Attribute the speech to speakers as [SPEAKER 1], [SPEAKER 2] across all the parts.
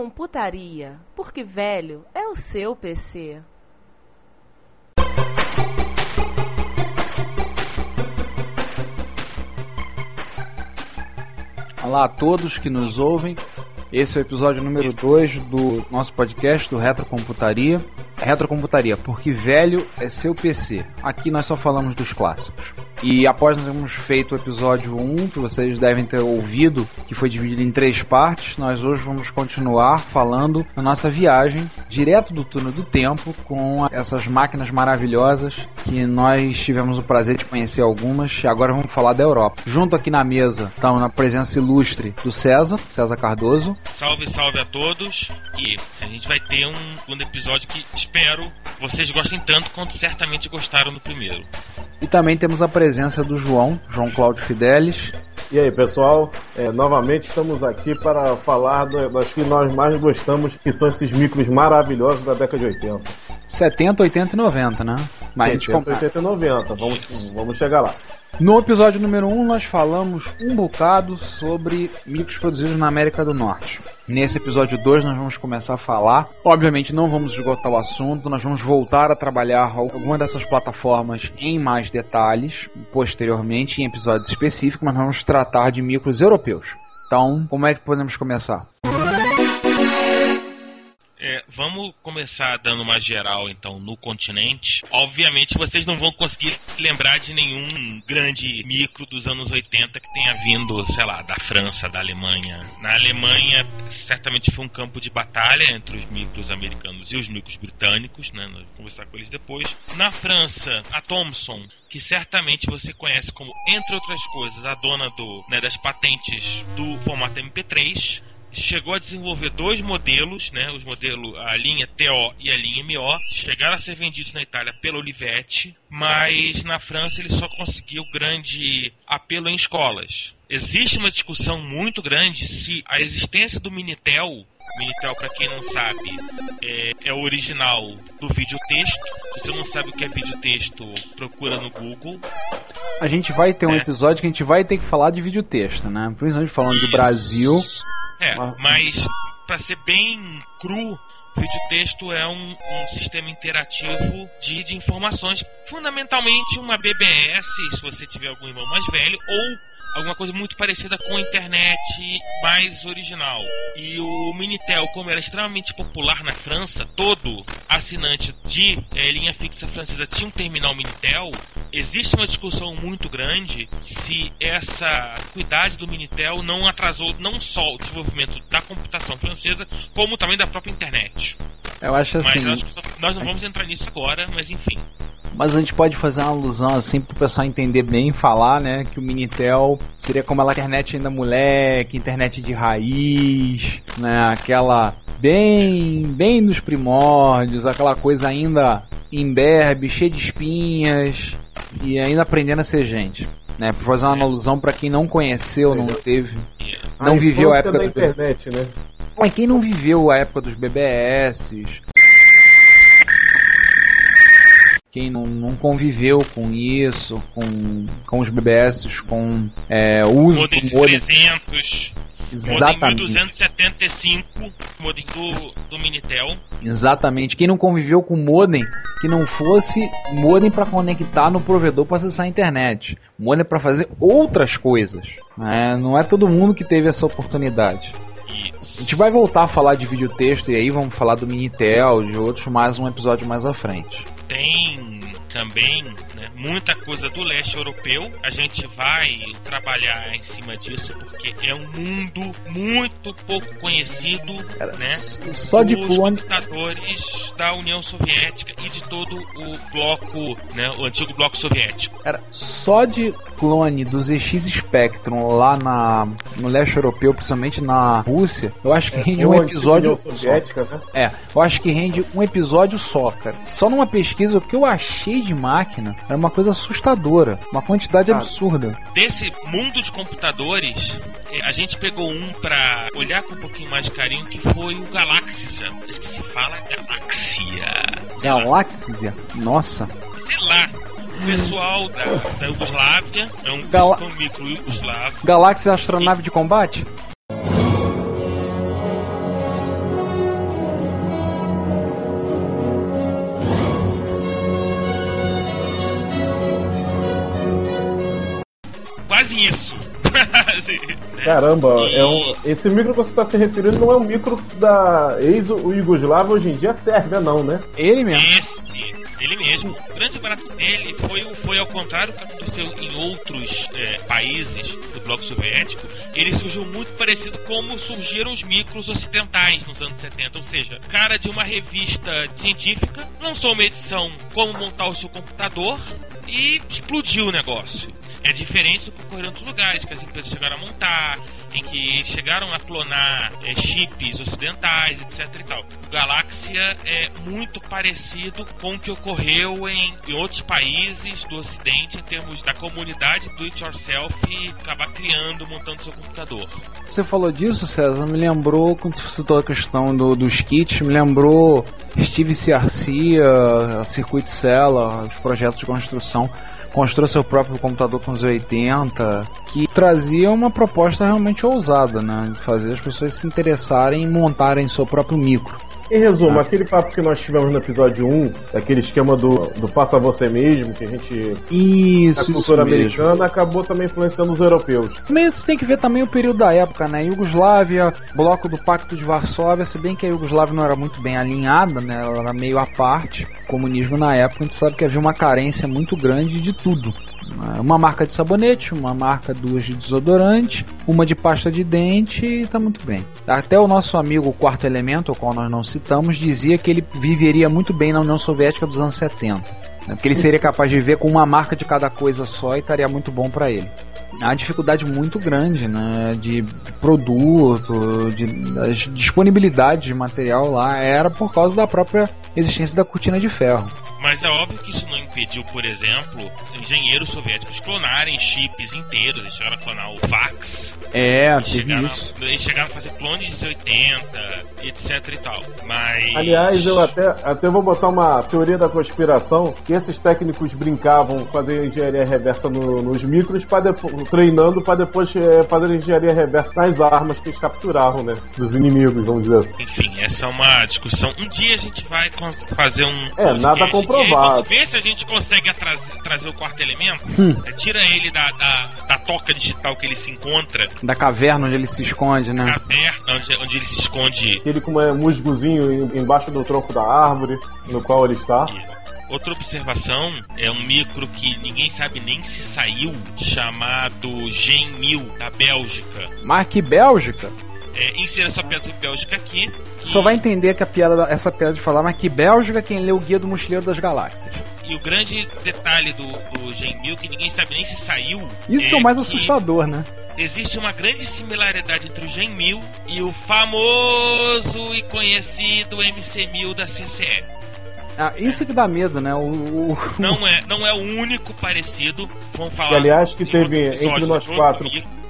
[SPEAKER 1] Retrocomputaria, porque velho é o seu PC.
[SPEAKER 2] Olá a todos que nos ouvem. Esse é o episódio número 2 do nosso podcast do Retrocomputaria. Retrocomputaria, porque velho é seu PC. Aqui nós só falamos dos clássicos. E após nós termos feito o episódio 1, que vocês devem ter ouvido, que foi dividido em três partes, nós hoje vamos continuar falando da nossa viagem direto do túnel do tempo com essas máquinas maravilhosas que nós tivemos o prazer de conhecer algumas e agora vamos falar da Europa. Junto aqui na mesa estamos na presença ilustre do César, César Cardoso.
[SPEAKER 3] Salve, salve a todos. E a gente vai ter um segundo episódio que espero vocês gostem tanto quanto certamente gostaram do primeiro.
[SPEAKER 2] E também temos a presença do João, João Cláudio Fidelis.
[SPEAKER 4] E aí, pessoal, é, novamente estamos aqui para falar do- das que nós mais gostamos, que são esses micros maravilhosos da década de 80.
[SPEAKER 2] 70, 80 e 90, né? Mas a gente
[SPEAKER 4] 80,
[SPEAKER 2] compara.
[SPEAKER 4] 80 e 90. Vamos, vamos chegar lá.
[SPEAKER 2] No episódio número 1, nós falamos um bocado sobre micros produzidos na América do Norte. Nesse episódio 2, nós vamos começar a falar. Obviamente, não vamos esgotar o assunto, nós vamos voltar a trabalhar alguma dessas plataformas em mais detalhes, posteriormente, em episódios específicos, mas vamos tratar de micros europeus. Então, como é que podemos começar?
[SPEAKER 3] Vamos começar dando uma geral então no continente. Obviamente vocês não vão conseguir lembrar de nenhum grande micro dos anos 80 que tenha vindo, sei lá, da França, da Alemanha. Na Alemanha certamente foi um campo de batalha entre os micros americanos e os micros britânicos, né? Nós vamos conversar com eles depois. Na França, a Thomson, que certamente você conhece como, entre outras coisas, a dona do, né, das patentes do formato MP3 chegou a desenvolver dois modelos, né, os modelos a linha TO e a linha MO, chegaram a ser vendidos na Itália pela Olivetti, mas na França ele só conseguiu grande apelo em escolas. Existe uma discussão muito grande se a existência do Minitel Minitel, para quem não sabe, é, é o original do videotexto. Se você não sabe o que é videotexto, procura no Google.
[SPEAKER 2] A gente vai ter um
[SPEAKER 3] É.
[SPEAKER 2] episódio que a gente vai ter que falar de videotexto, né? Principalmente falando de
[SPEAKER 3] Isso.
[SPEAKER 2] Brasil.
[SPEAKER 3] É,
[SPEAKER 2] Ah.
[SPEAKER 3] mas para ser bem cru, vídeo texto é um, um sistema interativo de, de informações, fundamentalmente uma BBS, se você tiver algum irmão mais velho, ou alguma coisa muito parecida com a internet mais original. E o Minitel, como era extremamente popular na França, todo assinante de eh, linha fixa francesa tinha um terminal Minitel. Existe uma discussão muito grande se essa cuidade do Minitel não atrasou não só o desenvolvimento da computação francesa, como também da própria internet.
[SPEAKER 2] Eu acho assim.
[SPEAKER 3] nós, nós não vamos entrar nisso agora, mas enfim.
[SPEAKER 2] Mas a gente pode fazer uma alusão assim pro pessoal entender bem falar, né? Que o Minitel seria como a internet ainda moleque, internet de raiz, né? Aquela bem, bem nos primórdios, aquela coisa ainda imberbe, cheia de espinhas e ainda aprendendo a ser gente, né? Pra fazer uma alusão pra quem não conheceu, não teve, não
[SPEAKER 4] A
[SPEAKER 2] viveu a época
[SPEAKER 4] da
[SPEAKER 2] do
[SPEAKER 4] internet, né?
[SPEAKER 2] Mas quem não viveu a época dos BBS, quem não, não conviveu com isso, com, com os BBS, com é, o uso
[SPEAKER 3] Modem
[SPEAKER 2] do modem.
[SPEAKER 3] 300, Modem
[SPEAKER 2] Exatamente.
[SPEAKER 3] 1275, modem do, do Minitel.
[SPEAKER 2] Exatamente. Quem não conviveu com modem, que não fosse modem para conectar no provedor para acessar a internet. Modem para fazer outras coisas. né? Não é todo mundo que teve essa oportunidade. A gente vai voltar a falar de videotexto e aí vamos falar do Minitel, de outros mais um episódio mais à frente.
[SPEAKER 3] Também muita coisa do leste europeu. A gente vai trabalhar em cima disso porque é um mundo muito pouco conhecido, né?
[SPEAKER 2] Só de
[SPEAKER 3] dos
[SPEAKER 2] clone.
[SPEAKER 3] computadores da União Soviética e de todo o bloco, né, o antigo bloco soviético.
[SPEAKER 2] Cara, só de clone do ZX Spectrum lá na, no leste europeu, principalmente na Rússia, eu acho que rende
[SPEAKER 4] É,
[SPEAKER 2] um
[SPEAKER 4] o antigo
[SPEAKER 2] episódio.
[SPEAKER 4] Soviética, né?
[SPEAKER 2] É, eu acho que rende um episódio só, cara. Só numa pesquisa, o que eu achei de máquina era uma coisa assustadora. Uma quantidade absurda.
[SPEAKER 3] Desse mundo de computadores, eh, a gente pegou um pra olhar com um pouquinho mais de carinho, que foi o Galaxia. Acho que se fala Galaxia.
[SPEAKER 2] Galáxia, nossa.
[SPEAKER 3] Sei lá. O pessoal da, da Yugoslávia é um, um micro Yugoslavo.
[SPEAKER 2] Galáxia é astronave de combate?
[SPEAKER 3] Quase isso. Quase?
[SPEAKER 4] Caramba,
[SPEAKER 3] E-
[SPEAKER 4] é um, esse micro que você está se referindo não é um micro da ex-Yugoslávia, hoje em dia é Sérvia, não, né?
[SPEAKER 2] Ele mesmo.
[SPEAKER 3] Esse, ele mesmo. O grande barato dele foi, foi ao contrário do que aconteceu em outros é, países do bloco soviético. Ele surgiu muito parecido como surgiram os micros ocidentais nos anos 70. Ou seja, cara de uma revista científica lançou uma edição como montar o seu computador e explodiu o negócio. É diferente do que ocorreu em outros lugares, que as empresas chegaram a montar, em que chegaram a clonar é, chips ocidentais, etc e tal. O Galáxia é muito parecido com o que ocorreu em, em outros países do ocidente em termos da comunidade do it yourself e acabar criando, montando seu computador.
[SPEAKER 2] Você falou disso, César, me lembrou, quando você citou a questão do, dos kits, me lembrou Steve C. Garcia, a Circuit Cella, os projetos de construção. Construiu seu próprio computador com os 80, que trazia uma proposta realmente ousada, né? Fazer as pessoas se interessarem em montarem seu próprio micro.
[SPEAKER 4] Em resumo, aquele papo que nós tivemos no episódio 1, daquele esquema do, do faça você mesmo, que a gente.
[SPEAKER 2] Isso,
[SPEAKER 4] a cultura
[SPEAKER 2] mesmo.
[SPEAKER 4] americana acabou também influenciando os europeus.
[SPEAKER 2] Mas você tem que ver também o período da época, né? Iugoslávia, bloco do Pacto de Varsóvia, se bem que a Iugoslávia não era muito bem alinhada, né? Ela era meio à parte. O comunismo na época, a gente sabe que havia uma carência muito grande de tudo. Né? Uma marca de sabonete, uma marca duas de desodorante, uma de pasta de dente e tá muito bem. Até o nosso amigo o Quarto Elemento, ao qual nós não citamos, dizia que ele viveria muito bem na União Soviética dos anos 70. né? Porque ele seria capaz de viver com uma marca de cada coisa só e estaria muito bom para ele há dificuldade muito grande né, de produto, de disponibilidade de material lá, era por causa da própria existência da cortina de ferro.
[SPEAKER 3] Mas é óbvio que isso não impediu, por exemplo, engenheiros soviéticos clonarem chips inteiros. Eles chegaram a clonar o fax.
[SPEAKER 2] É,
[SPEAKER 3] Eles chegaram, a, eles chegaram a fazer clones de 80, etc e tal. Mas.
[SPEAKER 4] Aliás, eu até, até vou botar uma teoria da conspiração que esses técnicos brincavam fazer engenharia reversa no- nos micros, pra depo- treinando para depois é, fazer engenharia reversa nas armas que eles capturavam, né? Dos inimigos, vamos dizer assim.
[SPEAKER 3] Enfim, essa é uma discussão. Um dia a gente vai cons- fazer um.
[SPEAKER 4] É, nada
[SPEAKER 3] podcast,
[SPEAKER 4] comprovado.
[SPEAKER 3] E aí vamos ver se a gente consegue atrás- trazer o quarto elemento.
[SPEAKER 4] Hum.
[SPEAKER 3] É, tira ele da, da, da toca digital que ele se encontra,
[SPEAKER 2] Da caverna onde ele se esconde, né?
[SPEAKER 3] caverna, onde, onde ele se esconde.
[SPEAKER 4] Aquele com um musgozinho em- embaixo do tronco da árvore no qual ele está.
[SPEAKER 3] E Outra observação é um micro que ninguém sabe nem se saiu, chamado Gen 1000 da Bélgica.
[SPEAKER 2] Mas que Bélgica?
[SPEAKER 3] É, insira sua pedra sobre Bélgica aqui.
[SPEAKER 2] Só vai entender que a piada, da- essa piada de falar, mas que Bélgica quem lê o Guia do Mochileiro das Galáxias.
[SPEAKER 3] E o grande detalhe do, do Gen 1000 que ninguém sabe nem se saiu.
[SPEAKER 2] Isso que é o mais assustador, né?
[SPEAKER 3] Existe uma grande similaridade entre o Gen 1000 e o famoso e conhecido MC1000 da CCE.
[SPEAKER 2] Ah, isso que dá medo, né? O, o-
[SPEAKER 3] Não é, não é o único parecido. Vamos falar.
[SPEAKER 4] E aliás, que teve
[SPEAKER 3] episódio
[SPEAKER 4] entre nós
[SPEAKER 3] de outro
[SPEAKER 4] quatro.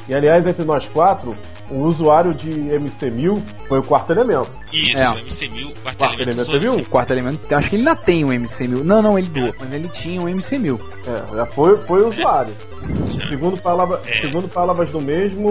[SPEAKER 4] E aliás, entre nós quatro, o usuário de MC1000 foi o quarto elemento.
[SPEAKER 3] Isso,
[SPEAKER 2] É.
[SPEAKER 3] o MC1000, quarto,
[SPEAKER 4] Quarto
[SPEAKER 3] elemento.
[SPEAKER 4] elemento, você viu?
[SPEAKER 2] o quarto elemento, acho que ele ainda tem um MC1000. Não, não, ele doou, mas ele tinha um MC1000.
[SPEAKER 4] É, já foi, foi o usuário. Segundo, palavra,
[SPEAKER 3] É.
[SPEAKER 4] segundo palavras do mesmo,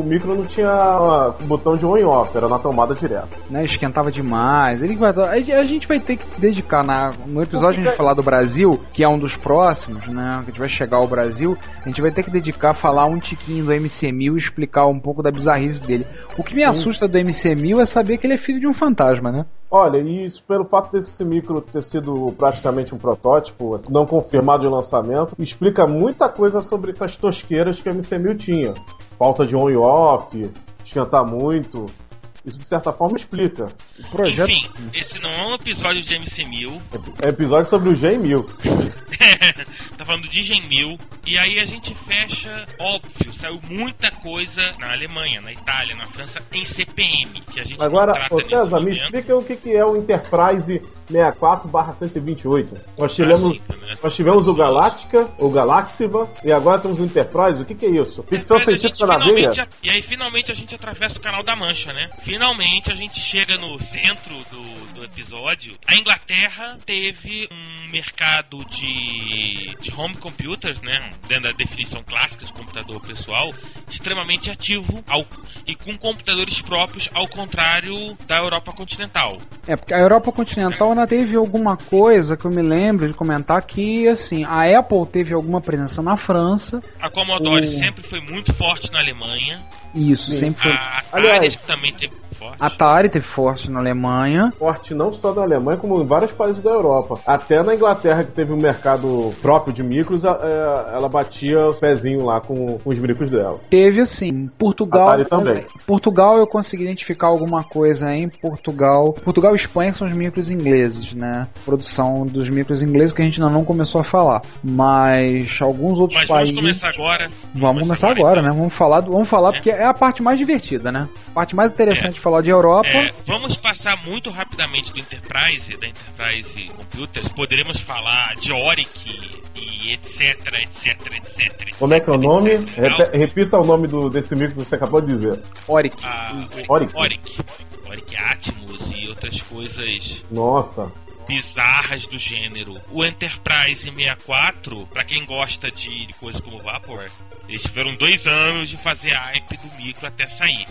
[SPEAKER 4] o micro não tinha botão de on e off, era na tomada direto.
[SPEAKER 2] né, esquentava demais. Ele vai, a gente vai ter que dedicar na, no episódio a gente falar do Brasil, que é um dos próximos, né? Que a gente vai chegar ao Brasil, a gente vai ter que dedicar a falar um tiquinho do MC1000 e explicar um pouco da bizarrice dele. O que me assusta do MC1000 é saber que ele é filho de um fantasma, né?
[SPEAKER 4] Olha, e isso pelo fato desse micro ter sido praticamente um protótipo, não confirmado de lançamento, explica muita coisa sobre essas tosqueiras que o MC1000 tinha. Falta de on e off, esquentar muito. Isso de certa forma explica.
[SPEAKER 2] O projeto
[SPEAKER 3] Enfim, esse não é um episódio de MC1000.
[SPEAKER 4] É episódio sobre o G1000.
[SPEAKER 3] tá falando de Gen 1000. E aí a gente fecha, óbvio, saiu muita coisa na Alemanha, na Itália, na França, em CPM, que a gente
[SPEAKER 4] Agora, ô César, me explica o que, que é o Enterprise 64-128. Nós tivemos,
[SPEAKER 3] Básica, né?
[SPEAKER 4] nós tivemos o
[SPEAKER 3] Pessoas.
[SPEAKER 4] Galáctica, o Galaxiva, e agora temos o Enterprise. O que, que é isso? Ficção
[SPEAKER 3] gente
[SPEAKER 4] científica na veia?
[SPEAKER 3] e aí finalmente a gente atravessa o canal da Mancha, né? Finalmente a gente chega no centro do, do episódio. A Inglaterra teve um mercado de, de home computers, né? Dentro da definição clássica de computador pessoal, extremamente ativo ao- e com computadores próprios, ao contrário da Europa continental.
[SPEAKER 2] É, porque a Europa continental teve alguma coisa que eu me lembro de comentar que, assim, a Apple teve alguma presença na França,
[SPEAKER 3] A Commodore
[SPEAKER 2] O-
[SPEAKER 3] sempre foi muito forte na Alemanha.
[SPEAKER 2] e isso
[SPEAKER 4] Sim.
[SPEAKER 2] sempre foi.
[SPEAKER 3] A Atari
[SPEAKER 4] Aliás-
[SPEAKER 3] também teve forte.
[SPEAKER 2] Atari teve forte na Alemanha,
[SPEAKER 4] Forte não só na Alemanha, como em vários países da Europa. Até na Inglaterra, que teve um mercado próprio de micros, a- é, ela batia os pezinhos lá com, com os micros dela.
[SPEAKER 2] teve assim, Portugal
[SPEAKER 4] Atari também.
[SPEAKER 2] Portugal eu consegui identificar alguma coisa em Portugal. Portugal e Espanha são os micros ingleses, né? Produção dos micros ingleses que a gente ainda não começou a falar. Mas alguns outros
[SPEAKER 3] Mas vamos
[SPEAKER 2] países.
[SPEAKER 3] começar agora.
[SPEAKER 2] Vamos começar agora,
[SPEAKER 3] então.
[SPEAKER 2] né? Vamos falar, vamos falar
[SPEAKER 3] É.
[SPEAKER 2] porque é a parte mais divertida, né? A parte mais interessante
[SPEAKER 3] É.
[SPEAKER 2] de falar de Europa.
[SPEAKER 3] É, vamos passar muito rapidamente do Enterprise, da Enterprise Computers. Poderemos falar de Oric e etc, etc, etc.
[SPEAKER 4] Como é que é o nome?
[SPEAKER 3] etc,
[SPEAKER 4] repita o nome do, desse micro que você acabou de dizer.
[SPEAKER 2] Oric.
[SPEAKER 3] Ah,
[SPEAKER 4] Oric.
[SPEAKER 3] Oric. Oric Atmos e outras coisas
[SPEAKER 4] Nossa.
[SPEAKER 3] bizarras do gênero. O Enterprise 64, pra quem gosta de coisas como Vapor, eles tiveram dois anos de fazer hype do micro até sair.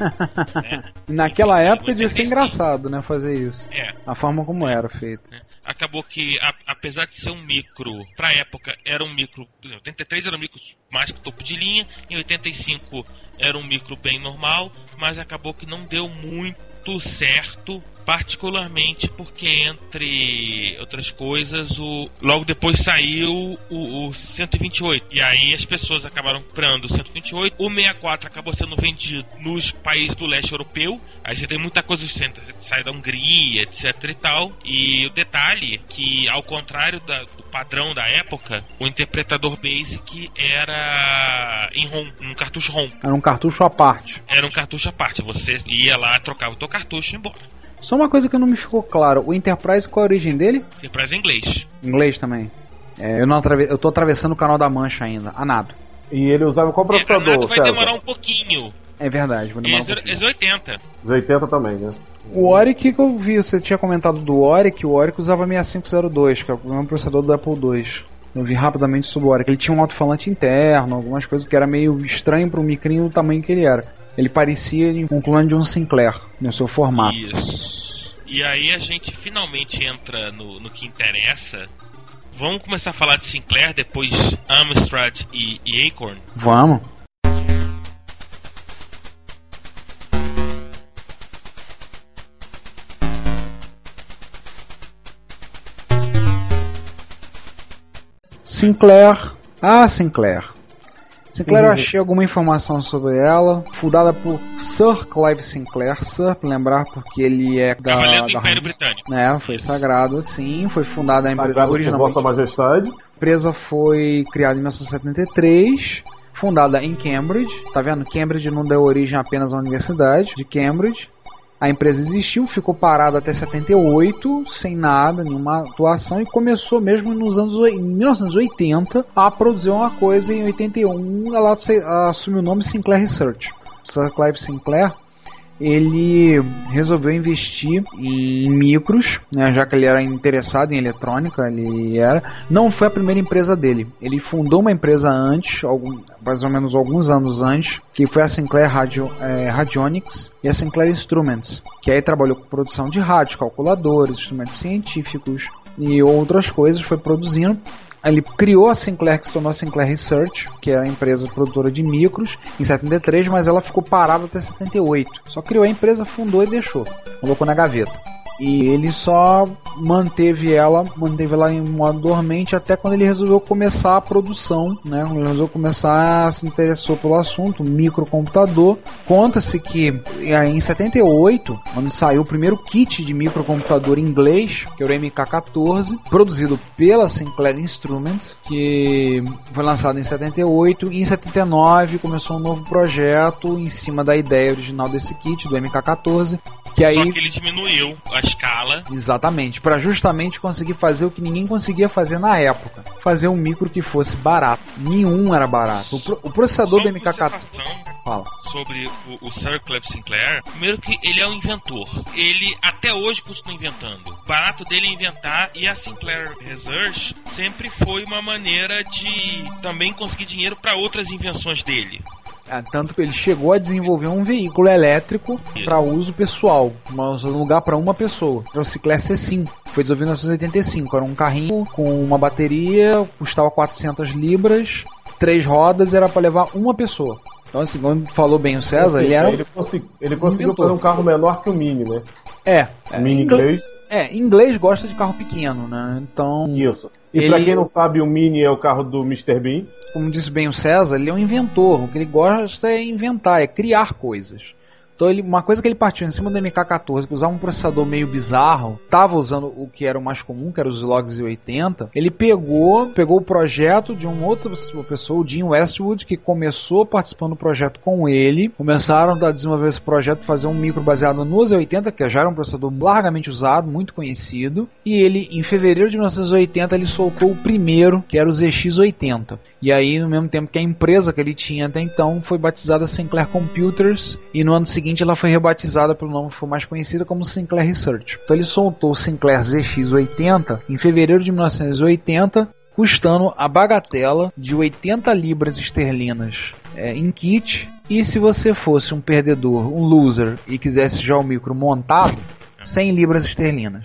[SPEAKER 3] né?
[SPEAKER 2] Naquela
[SPEAKER 3] Enfim,
[SPEAKER 2] época devia ser
[SPEAKER 3] 85.
[SPEAKER 2] engraçado, né? Fazer isso.
[SPEAKER 3] É,
[SPEAKER 2] A forma como era feito.
[SPEAKER 3] né? Acabou que, a- apesar de ser um micro, pra época era um micro. Em 83 era um micro mais que topo de linha, em 85 era um micro bem normal, mas acabou que não deu muito certo, particularmente porque, entre outras coisas, o, logo depois saiu o, o 128. E aí as pessoas acabaram comprando o 128. O 64 acabou sendo vendido nos países do leste europeu. Aí você tem muita coisa que sai da Hungria, etc e tal. E o detalhe que, ao contrário da- do padrão da época, o interpretador Basic era em ROM, um cartucho ROM.
[SPEAKER 2] Era um cartucho à parte.
[SPEAKER 3] Era um cartucho à parte. Você ia lá, trocava o teu cartucho e embora.
[SPEAKER 2] Só uma coisa que não me ficou claro: o Enterprise, qual a origem dele?
[SPEAKER 3] Enterprise em inglês.
[SPEAKER 2] Inglês também. É, eu, não atrave... eu tô atravessando o canal da Mancha ainda. A nado.
[SPEAKER 4] E ele usava qual
[SPEAKER 3] É, a
[SPEAKER 4] processador,
[SPEAKER 3] nada vai
[SPEAKER 4] César?
[SPEAKER 3] demorar um pouquinho.
[SPEAKER 2] É verdade, vou demorar um
[SPEAKER 3] Esse
[SPEAKER 2] pouquinho.
[SPEAKER 3] esse 80.
[SPEAKER 4] Os 80 também, né?
[SPEAKER 2] O Oric que eu vi, você tinha comentado do Oric, o Oric usava 6502, que é o mesmo processador do Apple II. Eu vi rapidamente sobre o Oric. Ele tinha um alto-falante interno, algumas coisas que era meio estranho para o micrinho do tamanho que ele era. Ele parecia um clone de um Sinclair no seu formato.
[SPEAKER 3] Isso. E aí a gente finalmente entra no, no que interessa. Vamos começar a falar de Sinclair, depois Amstrad e, e Acorn.
[SPEAKER 2] Vamos. Sinclair. Ah, Sinclair. Sinclair eu
[SPEAKER 4] Uhum.
[SPEAKER 2] achei alguma informação sobre ela, fundada por Sir Clive Sinclair, Sir, pra lembrar, porque ele é da,
[SPEAKER 3] Cavaleiro do
[SPEAKER 2] da
[SPEAKER 3] Império Britânico.
[SPEAKER 2] É, foi sagrado, sim, foi fundada a empresa
[SPEAKER 4] por
[SPEAKER 2] originalmente.
[SPEAKER 4] Vossa Majestade.
[SPEAKER 2] A empresa foi criada em 1973, fundada em Cambridge. Tá vendo? Cambridge não deu origem apenas à Universidade de Cambridge. A empresa existiu, ficou parada até 78, sem nada, nenhuma atuação, e começou mesmo nos anos em 1980 a produzir uma coisa. Em 81 ela assumiu o nome Sinclair Research. Sir Clive Sinclair ele resolveu investir em micros, né, já que ele era interessado em eletrônica, ele era. Não foi a primeira empresa dele. Ele fundou uma empresa antes, algum, mais ou menos alguns anos antes, que foi a Sinclair Radio, é, Radionics e a Sinclair Instruments, que aí trabalhou com produção de rádio, calculadores, instrumentos científicos e outras coisas, foi produzindo. Ele criou a Sinclair, que se tornou a Sinclair Research, que é a empresa produtora de micros, em 73, mas ela ficou parada até 78. Só criou a empresa, fundou e deixou. Colocou na gaveta. E ele só manteve ela, manteve ela em modo dormente até quando ele resolveu começar a produção, né? Quando ele resolveu começar, se interessou pelo assunto, microcomputador. Conta-se que em 78, quando saiu o primeiro kit de microcomputador inglês, que era o MK14, produzido pela Sinclair Instruments, que foi lançado em 78, e em 79 começou um novo projeto em cima da ideia original desse kit, do MK14, que aí...
[SPEAKER 3] Só que ele diminuiu a escala.
[SPEAKER 2] Exatamente, para justamente conseguir fazer o que ninguém conseguia fazer na época. Fazer um micro que fosse barato. Nenhum era barato. O, pro, o processador
[SPEAKER 3] Só
[SPEAKER 2] do MK14...
[SPEAKER 3] observação
[SPEAKER 2] Fala.
[SPEAKER 3] sobre o, o Sir Cleve Sinclair. Primeiro que ele é um inventor. Ele até hoje continua inventando. O barato dele é inventar e a Sinclair Research sempre foi uma maneira de também conseguir dinheiro para outras invenções dele.
[SPEAKER 2] É, tanto que ele chegou a desenvolver um veículo elétrico para uso pessoal, mas um lugar para uma pessoa. Era o Cicler C5, foi desenvolvido em 1985. Era um carrinho com uma bateria, custava 400 libras, três rodas, era para levar uma pessoa. Então, assim, como falou bem o César, ele era.
[SPEAKER 4] Ele, consegui- ele conseguiu
[SPEAKER 2] inventor.
[SPEAKER 4] fazer um carro menor que o Mini, né?
[SPEAKER 2] É, é
[SPEAKER 4] O Mini
[SPEAKER 2] inglês.
[SPEAKER 4] inglês.
[SPEAKER 2] É, inglês gosta de carro pequeno, né? Então,
[SPEAKER 4] Isso. E
[SPEAKER 2] Ele-
[SPEAKER 4] pra quem não sabe, o Mini é o carro do Mr. Bean.
[SPEAKER 2] como disse bem o César, ele é um inventor. O que ele gosta é inventar, é criar coisas. Então, ele, uma coisa que ele partiu em cima do MK14, que usava um processador meio bizarro, estava usando o que era o mais comum, que era os logs i80. Ele pegou, pegou o projeto de um outro pessoa, o Jim Westwood, que começou participando do projeto com ele. Começaram a desenvolver esse projeto, fazer um micro baseado no Z80, que já era um processador largamente usado, muito conhecido. E ele, em fevereiro de 1980, ele soltou o primeiro, que era o ZX80. E aí, no mesmo tempo que a empresa que ele tinha até então foi batizada Sinclair Computers, e no ano seguinte ela foi rebatizada pelo nome que foi mais conhecida como Sinclair Research. Então ele soltou o Sinclair ZX80 em fevereiro de 1980, custando a bagatela de 80 libras esterlinas é, em kit. E se você fosse um perdedor, um loser, e quisesse já o micro montado, 100 libras esterlinas.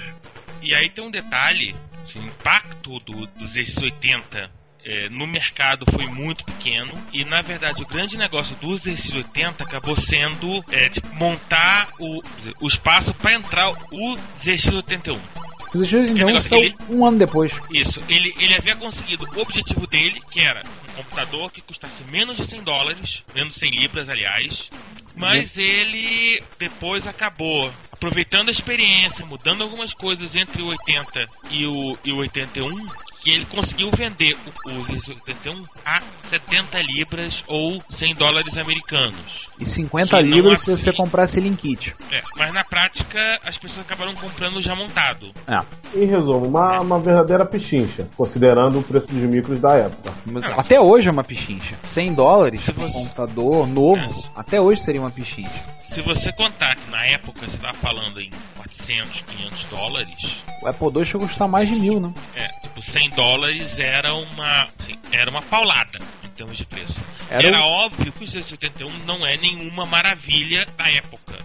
[SPEAKER 3] E aí tem um detalhe, o impacto do ZX80 é, no mercado foi muito pequeno e na verdade o grande negócio do ZX80 acabou sendo é, tipo, montar o, o espaço para entrar o ZX81.
[SPEAKER 2] O ZX81
[SPEAKER 3] negócio,
[SPEAKER 2] saiu
[SPEAKER 3] ele-
[SPEAKER 2] um ano depois.
[SPEAKER 3] Isso, ele, ele havia conseguido o objetivo dele, que era um computador que custasse menos de 100 dólares, menos de 100 libras, aliás. Mas ele depois acabou aproveitando a experiência, mudando algumas coisas entre o 80 e o, e o 81, que ele conseguiu vender o, o Z81 a 70 libras ou 100 dólares americanos.
[SPEAKER 2] E 50
[SPEAKER 3] Que não
[SPEAKER 2] libras se você comprasse ele em kit.
[SPEAKER 3] É, mas na prática as pessoas acabaram comprando já montado.
[SPEAKER 2] É.
[SPEAKER 4] Em resumo, uma, uma verdadeira pichincha, considerando o preço dos micros da época.
[SPEAKER 2] Mas
[SPEAKER 3] Não.
[SPEAKER 2] Até hoje é uma pichincha. 100 dólaars
[SPEAKER 3] Se
[SPEAKER 2] um
[SPEAKER 3] você-
[SPEAKER 2] computador novo, até hoje seria uma pichincha.
[SPEAKER 3] Se você contar que na época você estava falando em 400, 500 dólares,
[SPEAKER 2] O Apple II chegou a custar mais de mil, né?
[SPEAKER 3] é, tipo, 100 dólares era uma, assim, era uma paulada em termos de preço.
[SPEAKER 2] Era
[SPEAKER 3] Era,
[SPEAKER 2] o-
[SPEAKER 3] óbvio que o Z81 não é nenhuma maravilha da época.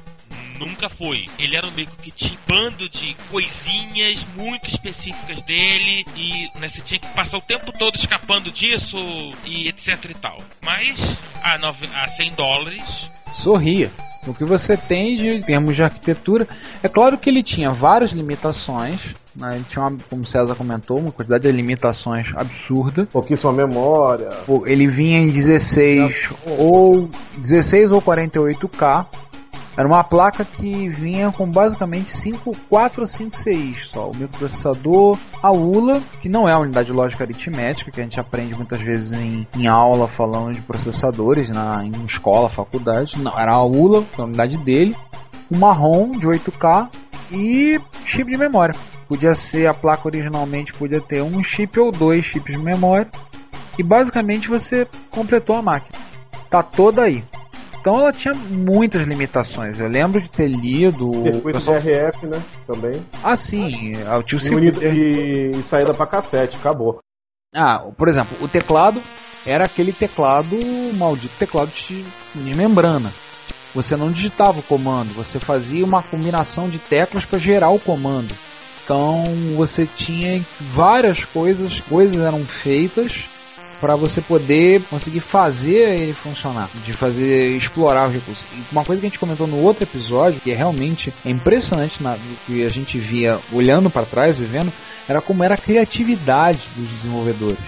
[SPEAKER 3] Nunca foi. Ele era um meio que tinha um bando de coisinhas muito específicas dele e né, você tinha que passar o tempo todo escapando disso e etc e tal. Mas a, nove, a 100 dólares
[SPEAKER 2] Sorria. O que você tem de em termos de arquitetura, é claro que ele tinha várias limitações, né? ele tinha, uma, como o César comentou, uma quantidade de limitações absurda.
[SPEAKER 4] Pouquíssima memória.
[SPEAKER 2] Ele vinha em 16 ou 16 ou 48K. Era uma placa que vinha com basicamente 5, 4 ou 5 CIs só. O microprocessador, a ULA, que não é a unidade lógica aritmética, que a gente aprende muitas vezes em, em aula falando de processadores, na, em escola, faculdade. Não, era a ULA, é a unidade dele. Uma ROM de 8K e chip de memória. Podia ser, a placa originalmente podia ter um chip ou dois chips de memória. E basicamente você completou a máquina. Tá toda aí. Então ela tinha muitas limitações. Eu lembro de ter lido. o
[SPEAKER 4] Circuito
[SPEAKER 2] pessoal-
[SPEAKER 4] DRF, né? Também.
[SPEAKER 2] Ah, sim. ah, O
[SPEAKER 4] E, uni-
[SPEAKER 2] circuito-
[SPEAKER 4] e- e saída pra cassete, acabou.
[SPEAKER 2] Ah, por exemplo, o teclado era aquele teclado maldito teclado de, de membrana. Você não digitava o comando, você fazia uma combinação de teclas para gerar o comando. Então você tinha várias coisas, coisas eram feitas para você poder conseguir fazer ele funcionar, de fazer explorar os recursos. Uma coisa que a gente comentou no outro episódio, que é realmente impressionante na, que a gente via olhando para trás e vendo, era como era a criatividade dos desenvolvedores.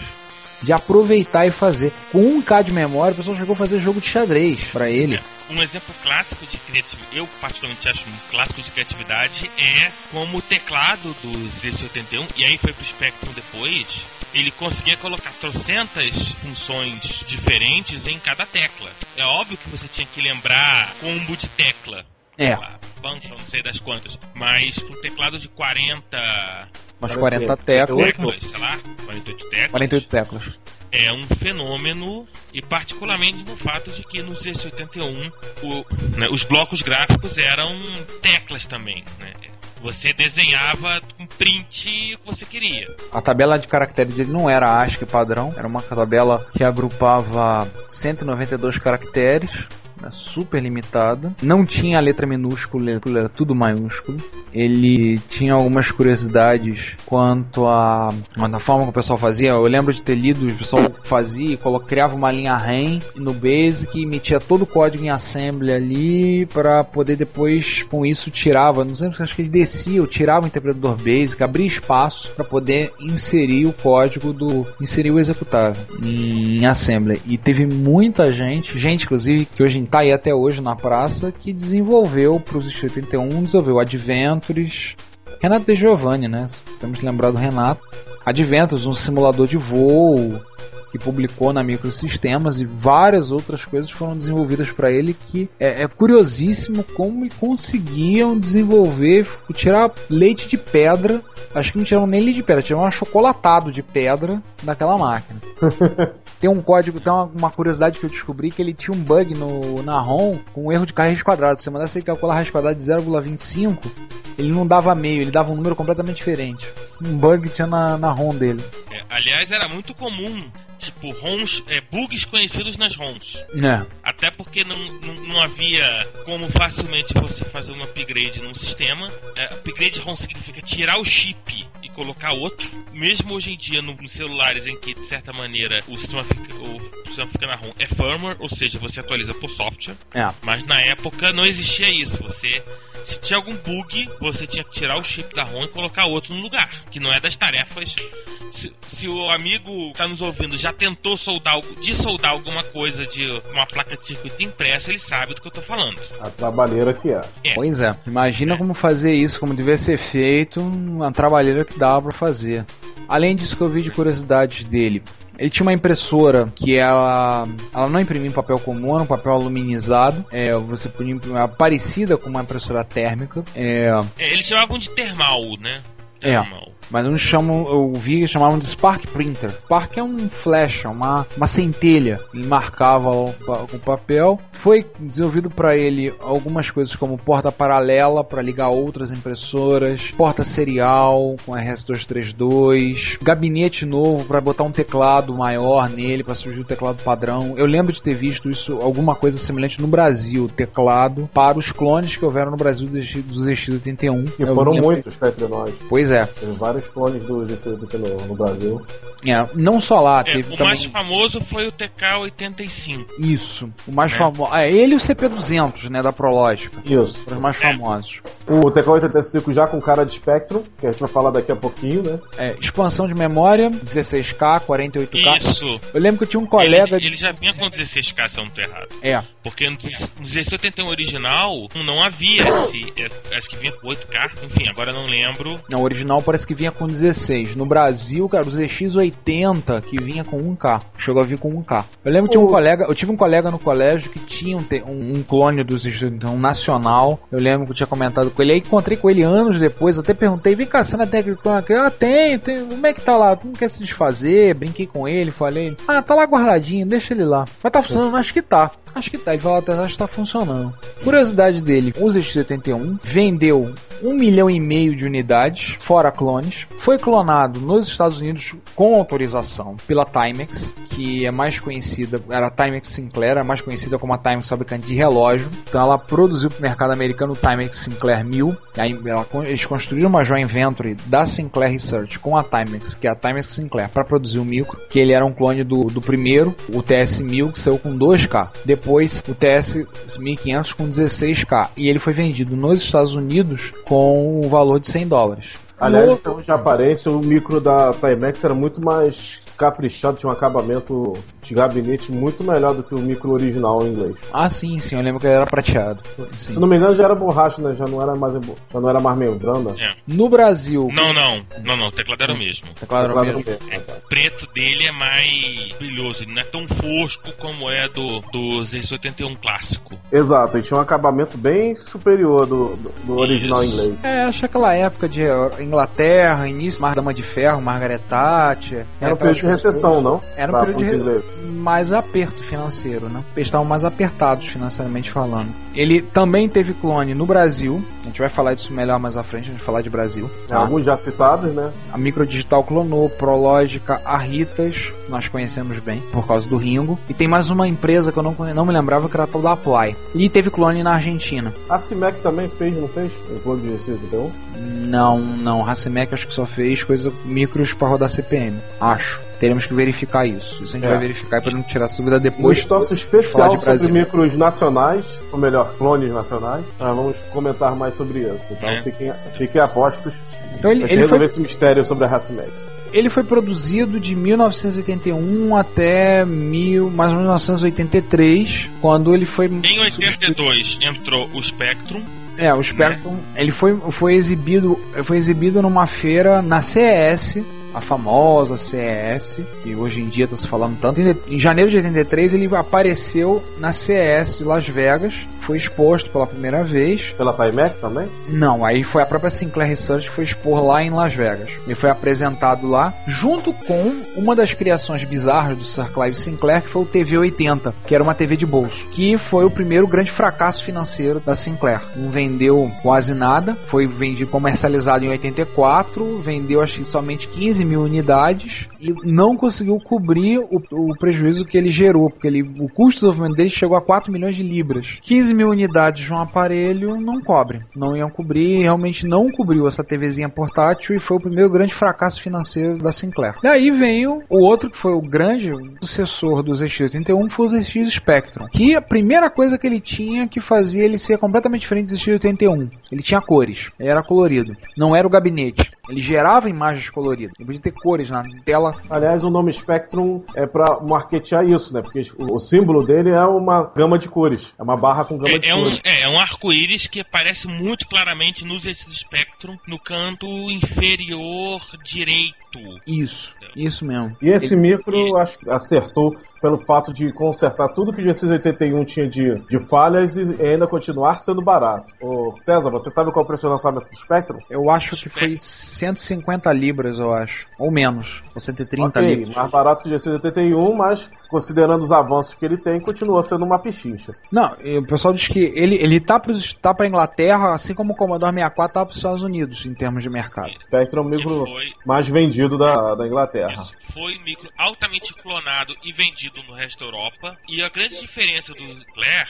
[SPEAKER 2] De aproveitar e fazer. Com 1K de memória, o pessoal chegou a fazer jogo de xadrez para ele.
[SPEAKER 3] Um exemplo clássico de criatividade, eu particularmente acho um clássico de criatividade, é como o teclado do Z81, e aí foi pro Spectrum depois, ele conseguia colocar trocentas funções diferentes em cada tecla. É óbvio que você tinha que lembrar combo de tecla.
[SPEAKER 2] É,
[SPEAKER 3] lá, function, não sei das quantas. Mas um teclado de 40
[SPEAKER 2] umas 40 teclas,
[SPEAKER 3] teclas, sei lá, 48 teclas.
[SPEAKER 2] 48 teclas.
[SPEAKER 3] É um fenômeno e particularmente no fato de que no Z81 o- né, os blocos gráficos eram teclas também, né? Você desenhava um print que você queria.
[SPEAKER 2] A tabela de caracteres não era ASCII padrão, era uma tabela que agrupava 192 caracteres, super limitada. Não tinha a letra minúscula, era tudo maiúsculo. Ele tinha algumas curiosidades quanto a, a forma que o pessoal fazia. Eu lembro de ter lido, o pessoal fazia, colo- criava uma linha REM no Basic e metia todo o código em assembly ali para poder depois com isso tirava, não sei, acho que ele descia ou tirava o interpretador Basic, abria espaço para poder inserir o código do inserir o executável em assembly. E teve muita gente, gente inclusive que hoje está aí até hoje na praça que desenvolveu para os 81, desenvolveu Adventures, Renato De Giovanni, né? Temos que lembrar do Renato. Adventures, um simulador de voo que publicou na Microsistemas e várias outras coisas foram desenvolvidas para ele que é, é curiosíssimo como conseguiam desenvolver, tirar leite de pedra. Acho que não tiraram nem leite de pedra, tiraram um achocolatado de pedra daquela máquina. Tem um código, tem uma, uma curiosidade que eu descobri que ele tinha um bug no, na ROM com um erro de raiz quadrada. Se você mandasse ele calcular a raiz quadrada de 0,25, ele não dava meio, ele dava um número completamente diferente. Um bug tinha na, na ROM dele.
[SPEAKER 3] É, aliás, era muito comum, tipo, ROMs, é, bugs conhecidos nas ROMs.
[SPEAKER 2] É.
[SPEAKER 3] Até porque não, não, não havia como facilmente você fazer um upgrade num sistema. É, upgrade ROM significa tirar o chip e colocar outro. Mesmo hoje em dia, no- nos celulares em que, de certa maneira, o sistema fica, o sistema fica na ROM é firmware, ou seja, você atualiza por software.
[SPEAKER 2] É.
[SPEAKER 3] Mas na época não existia isso. Você, se tinha algum bug, você tinha que tirar o chip da ROM e colocar outro no lugar. Que não é das tarefas. Se, se o amigo que está nos ouvindo já tentou soldar, desoldar alguma coisa de uma placa de circuito impressa, ele sabe do que eu tô falando.
[SPEAKER 4] A trabalheira que é.
[SPEAKER 3] É.
[SPEAKER 2] Pois é. Imagina como fazer isso, como devia ser feito, uma trabalheira que dava pra fazer. Além disso que eu vi de curiosidades dele, ele tinha uma impressora que ela, ela não imprimia em papel comum, era um papel aluminizado. É, você podia imprimir ela parecida com uma impressora térmica. É,
[SPEAKER 3] É, eles chamavam de termal, né?
[SPEAKER 2] É. Mas uns chamam, eu vi que chamavam de Spark Printer. Spark é um flash, é uma, uma centelha. Ele marcava com papel. Foi desenvolvido para ele algumas coisas como porta paralela para ligar outras impressoras, porta serial com RS232, gabinete novo para botar um teclado maior nele para surgir o teclado padrão. Eu lembro de ter visto isso, alguma coisa semelhante no Brasil, teclado para os clones que houveram no Brasil dos dos ZX81.
[SPEAKER 4] E foram muitos entre nós.
[SPEAKER 2] Pois é.
[SPEAKER 4] Vários clones do GC no, no Brasil.
[SPEAKER 2] É, não só lá,
[SPEAKER 3] É,
[SPEAKER 2] teve
[SPEAKER 3] o
[SPEAKER 2] também
[SPEAKER 3] mais famoso foi o TK-85.
[SPEAKER 2] isso. O mais
[SPEAKER 3] É.
[SPEAKER 2] famoso. É, ele e o CP200, né, da Prológica.
[SPEAKER 4] Isso.
[SPEAKER 2] Os mais
[SPEAKER 3] É.
[SPEAKER 2] famosos.
[SPEAKER 4] O TK-85 já com cara de Spectrum, que a gente vai falar daqui a pouquinho, né?
[SPEAKER 2] É, expansão de memória, 16K, 48K.
[SPEAKER 3] Isso.
[SPEAKER 2] Eu lembro que eu tinha um colega.
[SPEAKER 3] Ele, ele já vinha com 16K, se eu não tô errado.
[SPEAKER 2] É,
[SPEAKER 3] Porque no 1681 original não havia esse. Acho que vinha com 8K. Enfim, agora eu não lembro.
[SPEAKER 2] não, o original parece que vinha com 16. No Brasil, cara, o ZX80 que vinha com 1K. Chegou a vir com 1K. Eu lembro que tinha um colega, eu tive um colega no colégio que tinha um, um, um clone do ZX80 um nacional. Eu lembro que eu tinha comentado com ele. Aí encontrei com ele anos depois, até perguntei, vem cá, você não tem aquele clone aqui? Ah, tem, tem. Como é que tá lá? Tu não quer se desfazer? Brinquei com ele, falei. Ah, tá lá guardadinho, deixa ele lá. Mas tá funcionando, acho que tá. Acho que tá. Aí ele falou, até acho que tá funcionando. Curiosidade dele, o ZX81 vendeu um milhão e meio de unidades, fora clones. Foi clonado nos Estados Unidos com autorização pela Timex, que é mais conhecida, era a Timex Sinclair, é mais conhecida como a Timex fabricante de relógio. Então ela produziu para o mercado americano o Timex Sinclair 1000. Aí ela, eles construíram uma joint venture da Sinclair Research com a Timex, que é a Timex Sinclair, para produzir o micro, que ele era um clone do, do primeiro, o TS-1000, que saiu com 2K. Depois o TS-1500 com 16K. E ele foi vendido nos Estados Unidos com o valor de 100 dólares.
[SPEAKER 4] Aliás, termos de aparência, o micro da Timex era muito mais caprichado, tinha um acabamento de gabinete muito melhor do que o micro original em inglês.
[SPEAKER 2] Ah, sim, sim, eu lembro que ele era prateado. Sim.
[SPEAKER 4] Se não me engano, já era borracha, né? Já não era mais, já não era mais membrana.
[SPEAKER 3] É.
[SPEAKER 2] No Brasil,
[SPEAKER 3] Não, não, não, não, o teclado era o mesmo.
[SPEAKER 2] teclado era o mesmo.
[SPEAKER 4] mesmo.
[SPEAKER 3] O preto dele é mais brilhoso, ele não é tão fosco como é do, do Z81 clássico.
[SPEAKER 4] Exato, e tinha um acabamento bem superior do, do, do original inglês.
[SPEAKER 2] É, acho que aquela época de Inglaterra, início, Mar Dama de Ferro, Margaret Thatcher.
[SPEAKER 4] Era período de recessão, não?
[SPEAKER 2] Era um período de mais aperto financeiro, né? Eles estavam mais apertados financeiramente falando. Ele também teve clone no Brasil. A gente vai falar disso melhor mais à frente, a gente vai falar de Brasil. tá?
[SPEAKER 4] Alguns já citados, né?
[SPEAKER 2] A Microdigital clonou, Prológica, a Ritas, nós conhecemos bem por causa do Ringo. E tem mais uma empresa que eu não, não me lembrava que era a tal da Apply. E teve clone na Argentina.
[SPEAKER 4] A CIMEC também fez, não fez? O clone de C81?
[SPEAKER 2] Não, não. Racimec acho que só fez coisa micros para rodar CPM. Acho. Teremos que verificar isso. Isso a gente
[SPEAKER 4] É.
[SPEAKER 2] vai verificar para não tirar dúvida
[SPEAKER 4] Um
[SPEAKER 2] depois.
[SPEAKER 4] estoque
[SPEAKER 2] falar
[SPEAKER 4] especial
[SPEAKER 2] de
[SPEAKER 4] sobre micros nacionais, ou melhor, clones nacionais. Nós vamos comentar mais sobre isso. Então
[SPEAKER 3] É.
[SPEAKER 4] fiquem, fiquem apostos
[SPEAKER 2] Então ele, ele
[SPEAKER 4] resolver
[SPEAKER 2] foi,
[SPEAKER 4] esse mistério sobre a Racimec.
[SPEAKER 2] ele foi produzido de 1981 até mil, mais ou menos 1983, quando ele foi
[SPEAKER 3] Em 82 entrou o Spectrum,
[SPEAKER 2] É, o Spectrum, ele foi, foi exibido, foi exibido numa feira na CES, a famosa CES, que hoje em dia está se falando tanto. Em, em janeiro de 83 ele apareceu na CES de Las Vegas, foi exposto pela primeira vez.
[SPEAKER 4] Pela Timex também?
[SPEAKER 2] Não, aí foi a própria Sinclair Research que foi expor lá em Las Vegas. Ele foi apresentado lá, junto com uma das criações bizarras do Sir Clive Sinclair, que foi o TV80, que era uma TV de bolso, que foi o primeiro grande fracasso financeiro da Sinclair. Não vendeu quase nada, foi vendido comercializado em 84, vendeu acho que somente 15 mil unidades e não conseguiu cobrir o, o prejuízo que ele gerou, porque ele, o custo de desenvolvimento dele chegou a 4 milhões de libras. 15 mil unidades de um aparelho não cobre, não iam cobrir, e realmente não cobriu essa TVzinha portátil e foi o primeiro grande fracasso financeiro da Sinclair. Daí veio o outro que foi o grande sucessor do ZX81, foi o ZX Spectrum, que a primeira coisa que ele tinha que fazia ele ser completamente diferente do ZX81, ele tinha cores, era colorido, não era o gabinete. Ele gerava imagens coloridas. Ele podia ter cores na tela.
[SPEAKER 4] Aliás, o nome Spectrum é pra marketear isso, né? Porque o, o símbolo dele é uma gama de cores. É uma barra com gama de
[SPEAKER 3] É, é um,
[SPEAKER 4] cores.
[SPEAKER 3] é, é um arco-íris que aparece muito claramente no Z Spectrum no canto inferior direito.
[SPEAKER 2] Isso, isso mesmo.
[SPEAKER 4] E esse
[SPEAKER 2] Ele-
[SPEAKER 4] micro, acho que acertou pelo fato de consertar tudo que o G681 tinha de, de falhas e ainda continuar sendo barato. Ô, César, você sabe qual é o preço de lançamento do Spectrum?
[SPEAKER 2] Eu acho que foi 150 libras, eu acho. Ou menos. Ou 130
[SPEAKER 4] ok,
[SPEAKER 2] libras.
[SPEAKER 4] mais barato que o G681, mas considerando os avanços que ele tem, continua sendo uma pichincha.
[SPEAKER 2] Não, o pessoal diz que ele, ele tá para tá pra Inglaterra, assim como o Commodore 64 tá para os Estados Unidos, em termos de mercado.
[SPEAKER 4] Spectrum é o micro
[SPEAKER 3] foi,
[SPEAKER 4] mais vendido da, da Inglaterra.
[SPEAKER 3] Isso, foi um micro altamente clonado e vendido no resto da Europa. E a grande diferença do Claire,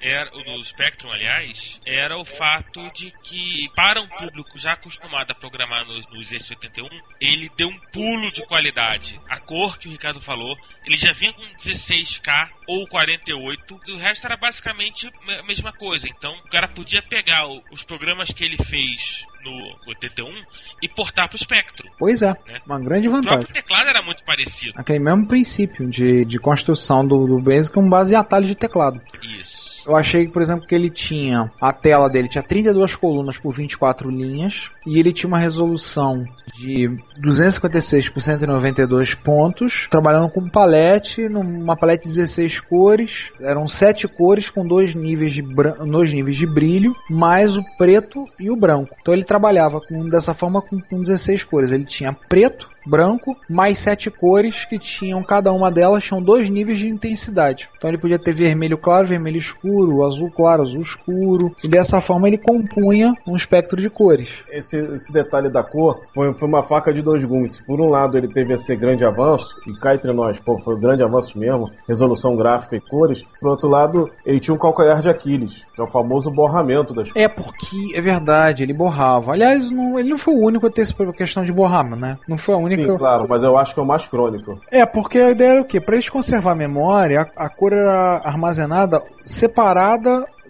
[SPEAKER 3] era, o do Spectrum, aliás, era o fato de que, para um público já acostumado a programar nos, nos Z81, ele deu um pulo de qualidade. A cor que o Ricardo falou, ele já vinha com 16K ou 48, e o resto era basicamente a mesma coisa. Então, o cara podia pegar o- os programas que ele fez no 81 e portar para o Spectrum.
[SPEAKER 2] Pois é,
[SPEAKER 3] É.
[SPEAKER 2] uma grande vantagem.
[SPEAKER 3] Próprio teclado era muito parecido.
[SPEAKER 2] Aquele mesmo princípio de, de construção do, do Basic com base em atalhos de teclado.
[SPEAKER 3] Isso.
[SPEAKER 2] Eu achei, por exemplo, que ele tinha a tela dele tinha 32 colunas por 24 linhas e ele tinha uma resolução de 256 por 192 pontos, trabalhando com palete, numa palete de 16 cores, eram 7 cores com dois níveis de dois níveis de brilho, mais o preto e o branco. Então ele trabalhava com, dessa forma com, com 16 cores. Ele tinha preto, branco, mais sete cores que tinham cada uma delas tinham dois níveis de intensidade. Então ele podia ter vermelho claro, vermelho escuro, azul claro, azul escuro, e dessa forma ele compunha um espectro de cores.
[SPEAKER 4] Esse, esse detalhe da cor foi, foi uma faca de dois gumes. Por um lado, ele teve esse grande avanço, e cá entre nós, pô, foi um grande avanço mesmo, resolução gráfica e cores. Por outro lado, ele tinha um calcanhar de Aquiles, que é o famoso borramento das
[SPEAKER 2] É porque é verdade, ele borrava. Aliás, não- ele não foi o único a ter essa questão de borrar, né? Não foi a única.
[SPEAKER 4] Sim, claro, mas eu acho que é o mais crônico.
[SPEAKER 2] É, porque a ideia era o quê? Para eles conservar a memória, a, a cor era armazenada separada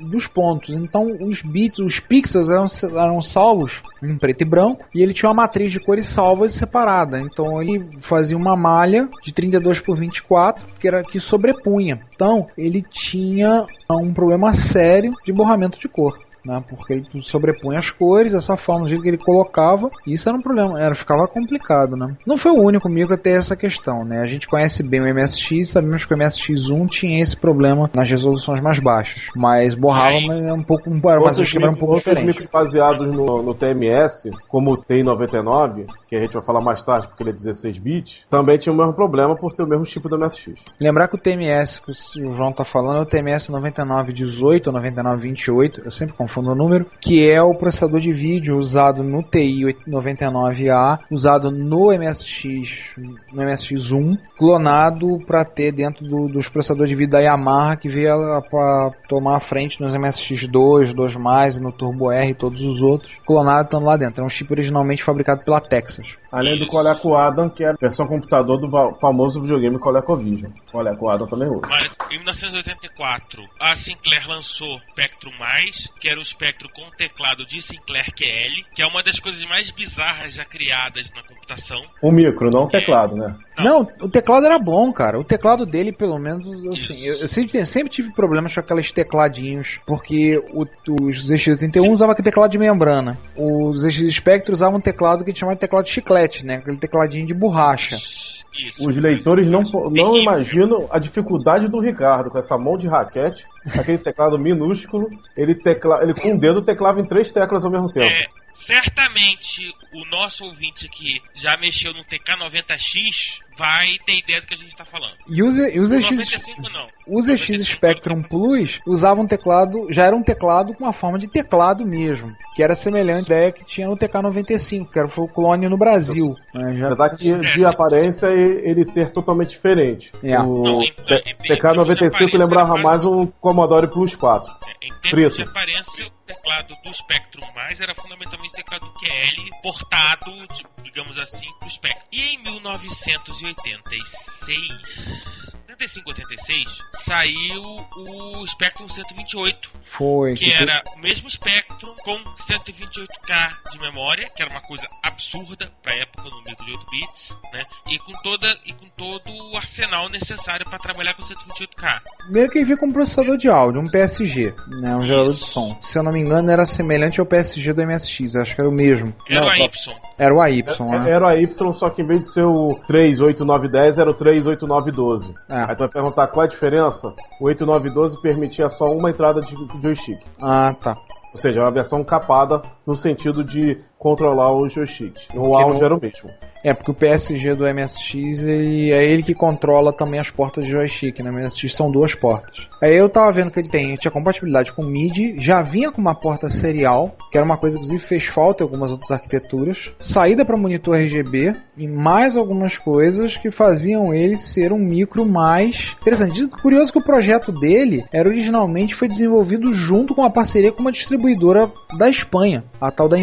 [SPEAKER 2] dos pontos. Então os bits, os pixels eram, eram salvos em preto e branco e ele tinha uma matriz de cores salvas separada. Então ele fazia uma malha de 32 por 24 que era que sobrepunha. Então ele tinha um problema sério de borramento de cor né? Porque ele sobrepunha as cores dessa forma, do jeito que ele colocava, e isso era um problema, era, ficava complicado, né? Não foi o único micro a ter essa questão, né? A gente conhece bem o MSX, sabemos que o MSX1 tinha esse problema nas resoluções mais baixas, mas borrava, mas é um pouco, mas o
[SPEAKER 4] Outros
[SPEAKER 2] esquema era um pouco diferente.
[SPEAKER 4] micros baseados no, no TMS, como o TI-99, que a gente vai falar mais tarde porque ele é 16 bits, também tinha o mesmo problema por ter o mesmo chip do MSX.
[SPEAKER 2] Lembrar que o TMS que o João tá falando é o TMS 9918 ou 9928, eu sempre confundo o número, que é o processador de vídeo usado no TI 99A, usado no MSX, no MSX1, clonado para ter dentro do- dos processadores de vídeo da Yamaha que veio para tomar a frente nos MSX2, 2+, e no Turbo R e todos os outros, clonado estando lá dentro. É um chip originalmente fabricado pela Texas.
[SPEAKER 4] Além do
[SPEAKER 3] Isso.
[SPEAKER 4] Coleco Adam, que é a versão computador do famoso videogame ColecoVision. Coleco Adam também usa.
[SPEAKER 3] Mas em 1984, a Sinclair lançou Spectrum Mais, que era o espectro com teclado de Sinclair QL, que é uma das coisas mais bizarras já criadas na computação.
[SPEAKER 4] O micro, não o teclado, né?
[SPEAKER 2] Não, o teclado era bom, cara. O teclado dele, pelo menos, assim, eu, eu sempre, sempre tive problemas com aqueles tecladinhos, porque o- os ZX81 usavam aquele teclado de membrana. Os ZX Spectrum usavam um teclado que a gente chamava de teclado de chiclete, né? Aquele tecladinho de borracha.
[SPEAKER 3] Isso.
[SPEAKER 4] Os leitores não, não imaginam a dificuldade do Ricardo com essa mão de raquete, aquele teclado minúsculo, ele, tecla, ele com o dedo teclava em três teclas ao mesmo tempo.
[SPEAKER 3] É, certamente o nosso ouvinte que já mexeu no TK90X vai ter ideia do que a gente está falando.
[SPEAKER 2] E os, e os
[SPEAKER 3] O 95 não.
[SPEAKER 2] o ZX
[SPEAKER 3] 95
[SPEAKER 2] Spectrum Plus usava um teclado, já era um teclado com uma forma de teclado mesmo, que era semelhante à ideia que tinha no TK95, que era foi o clone no Brasil. né? Já-
[SPEAKER 4] Apesar que de aparência ele ser totalmente diferente.
[SPEAKER 2] É.
[SPEAKER 4] O
[SPEAKER 3] Não, em- em-
[SPEAKER 4] T-
[SPEAKER 3] em termos de
[SPEAKER 4] TK95
[SPEAKER 3] aparência,
[SPEAKER 4] lembrava
[SPEAKER 3] ele
[SPEAKER 4] mais um Commodore Plus 4.
[SPEAKER 3] É, Em termos
[SPEAKER 4] Preto.
[SPEAKER 3] de aparência, o teclado do Spectrum Mais era fundamentalmente teclado QL portado, de- digamos assim, pro Spectrum. E em 1986, 85, 86, saiu o Spectrum 128,
[SPEAKER 2] Foi.
[SPEAKER 3] que era o mesmo Spectrum com 128K de memória, que era uma coisa absurda pra época no micro de 8 bits, né? E com toda e com todo o arsenal necessário para trabalhar com 128K.
[SPEAKER 2] Primeiro que ele veio com um processador de áudio, um PSG, né, um gerador de som. Se eu não me engano, era semelhante ao PSG do MSX, eu acho que era o mesmo.
[SPEAKER 3] Era
[SPEAKER 4] Não,
[SPEAKER 3] o
[SPEAKER 4] só-
[SPEAKER 3] AY.
[SPEAKER 2] Era o AY,
[SPEAKER 4] É-
[SPEAKER 2] né?
[SPEAKER 4] Era o AY, só que em vez de ser o 38910, era o 38912.
[SPEAKER 2] É.
[SPEAKER 4] Aí tu vai perguntar qual é a diferença? O 8912 permitia só uma entrada de joystick.
[SPEAKER 2] Ah, tá.
[SPEAKER 4] Ou seja, é uma versão capada no sentido de controlar os joysticks. O áudio era o mesmo.
[SPEAKER 2] É, porque o PSG do MSX ele, é ele que controla também as portas de joystick, né? No MSX são duas portas. Aí eu tava vendo que ele tem, tinha compatibilidade com MIDI, já vinha com uma porta serial, que era uma coisa que inclusive fez falta em algumas outras arquiteturas, saída para monitor RGB e mais algumas coisas que faziam ele ser um micro mais interessante. Curioso que o projeto dele era originalmente foi desenvolvido junto com uma parceria com uma distribuidora da Espanha, a tal da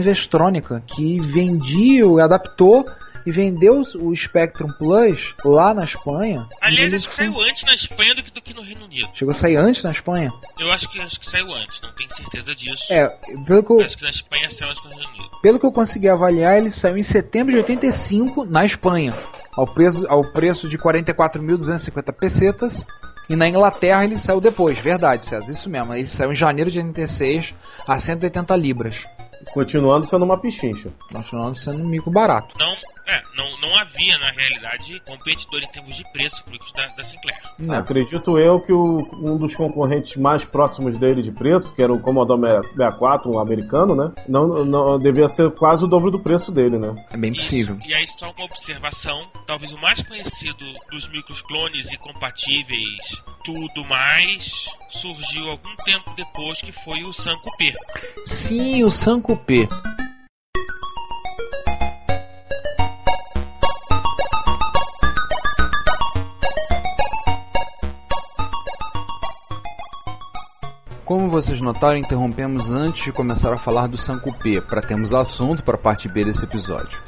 [SPEAKER 2] Investrônica, que vendia adaptou e vendeu o Spectrum Plus lá na Espanha.
[SPEAKER 3] Aliás, acho que saiu antes na Espanha do que, do que no Reino Unido.
[SPEAKER 2] Chegou a sair antes na Espanha?
[SPEAKER 3] Eu acho que, acho que saiu antes, não tenho certeza disso.
[SPEAKER 2] É, pelo que eu,
[SPEAKER 3] Acho que na Espanha saiu antes no Reino Unido.
[SPEAKER 2] pelo que eu consegui avaliar, ele saiu em setembro de 85 na Espanha, ao preço, ao preço de 44.250 pesetas, E na Inglaterra ele saiu depois, verdade, César, isso mesmo. Ele saiu em janeiro de 86 a 180 libras.
[SPEAKER 4] Continuando sendo uma pichincha.
[SPEAKER 2] Continuando sendo um mico barato.
[SPEAKER 3] Não, é, não, não havia, na realidade, competidor em termos de preço pro da, da Sinclair.
[SPEAKER 2] Não.
[SPEAKER 4] Acredito eu que o- um dos concorrentes mais próximos dele de preço, que era o Commodore 64, um americano, né? Não, não devia ser quase o dobro do preço dele, né?
[SPEAKER 2] É bem
[SPEAKER 3] Isso.
[SPEAKER 2] possível.
[SPEAKER 3] E aí, só uma observação: talvez o mais conhecido dos micros clones e compatíveis, tudo mais, surgiu algum tempo depois, que foi o Sun Coupé.
[SPEAKER 2] Sim, o Sanco Como vocês notaram, interrompemos antes de começar a falar do Sanco P, para termos assunto para a parte B desse episódio.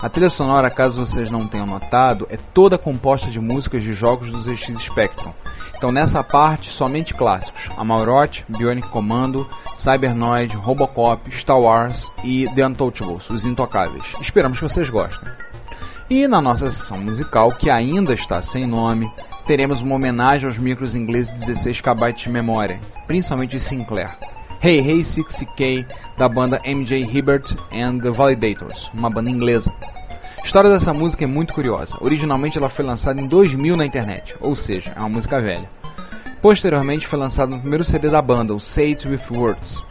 [SPEAKER 2] A trilha sonora, caso vocês não tenham notado, é toda composta de músicas de jogos do ZX Spectrum. Então nessa parte, somente clássicos. Amalroth, Bionic Commando, Cybernoid, Robocop, Star Wars e The Untouchables, os Intocáveis. Esperamos que vocês gostem. E na nossa sessão musical, que ainda está sem nome, teremos uma homenagem aos micros ingleses de 16 KB de memória, principalmente de Sinclair. Hey Hey 60K da banda MJ Hibbert and the Validators, uma banda inglesa. A história dessa música é muito curiosa. Originalmente ela foi lançada em 2000 na internet, ou seja, é uma música velha. Posteriormente foi lançado no primeiro CD da banda, o Say It With Words.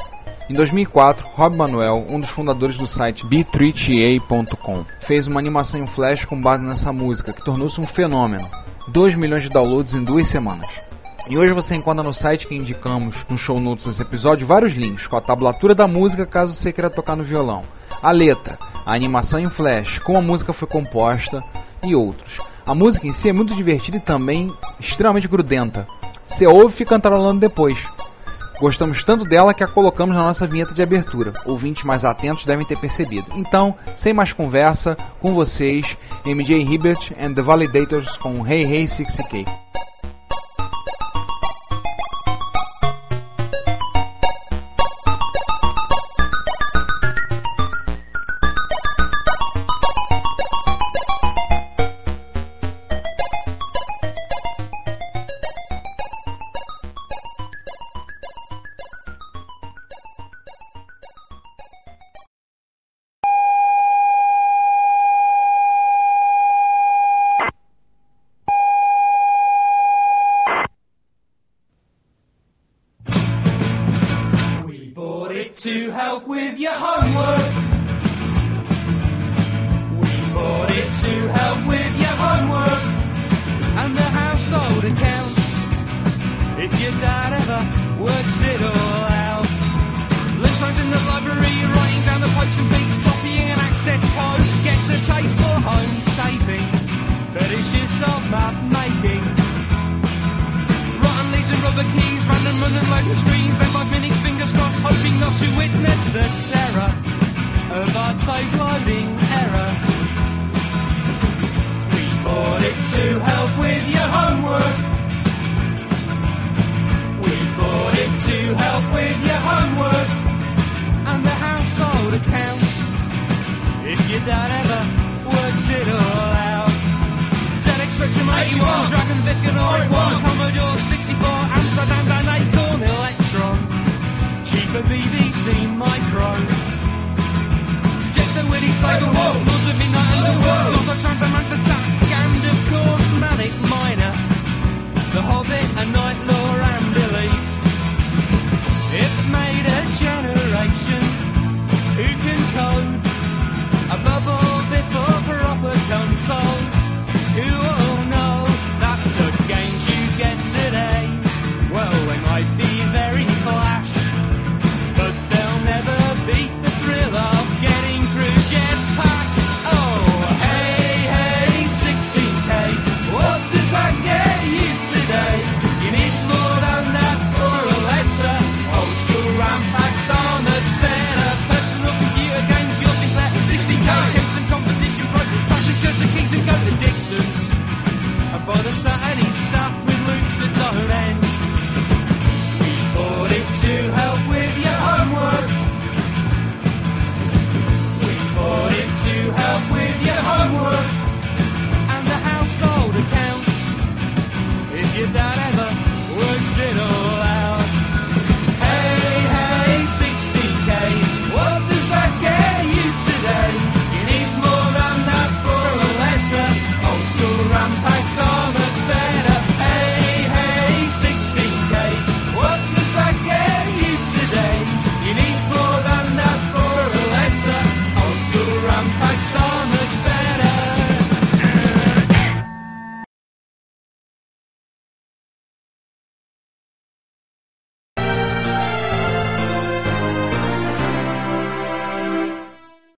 [SPEAKER 2] Em 2004, Rob Manuel, um dos fundadores do site b3ta.com, fez uma animação em flash com base nessa música, que tornou-se um fenômeno. 2 milhões de downloads em duas semanas. E hoje você encontra no site que indicamos no show notes desse episódio vários links com a tablatura da música caso você queira tocar no violão, a letra, a animação em flash, como a música foi composta e outros. A música em si é muito divertida e também extremamente grudenta. Você ouve e fica cantarolando depois. Gostamos tanto dela que a colocamos na nossa vinheta de abertura. Ouvintes mais atentos devem ter percebido. Então, sem mais conversa, com vocês, MJ Hibbert and the Validators com Hey Hey 60K.